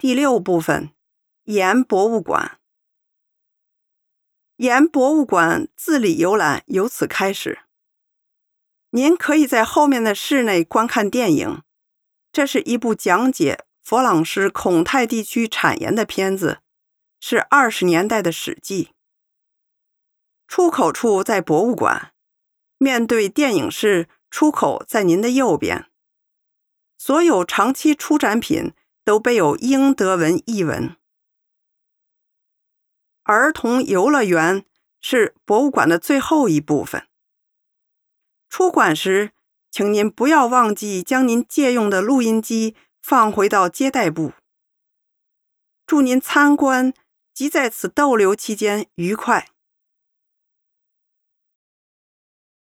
第六部分，岩博物馆。岩博物馆自理游览由此开始。您可以在后面的室内观看电影，这是一部讲解佛朗市孔泰地区产盐的片子，是二十年代的史记。出口处在博物馆，面对电影室，出口在您的右边。所有长期出展品。都备有英德文译文。儿童游乐园是博物馆的最后一部分。出馆时，请您不要忘记将您借用的录音机放回到接待部。祝您参观及在此逗留期间愉快。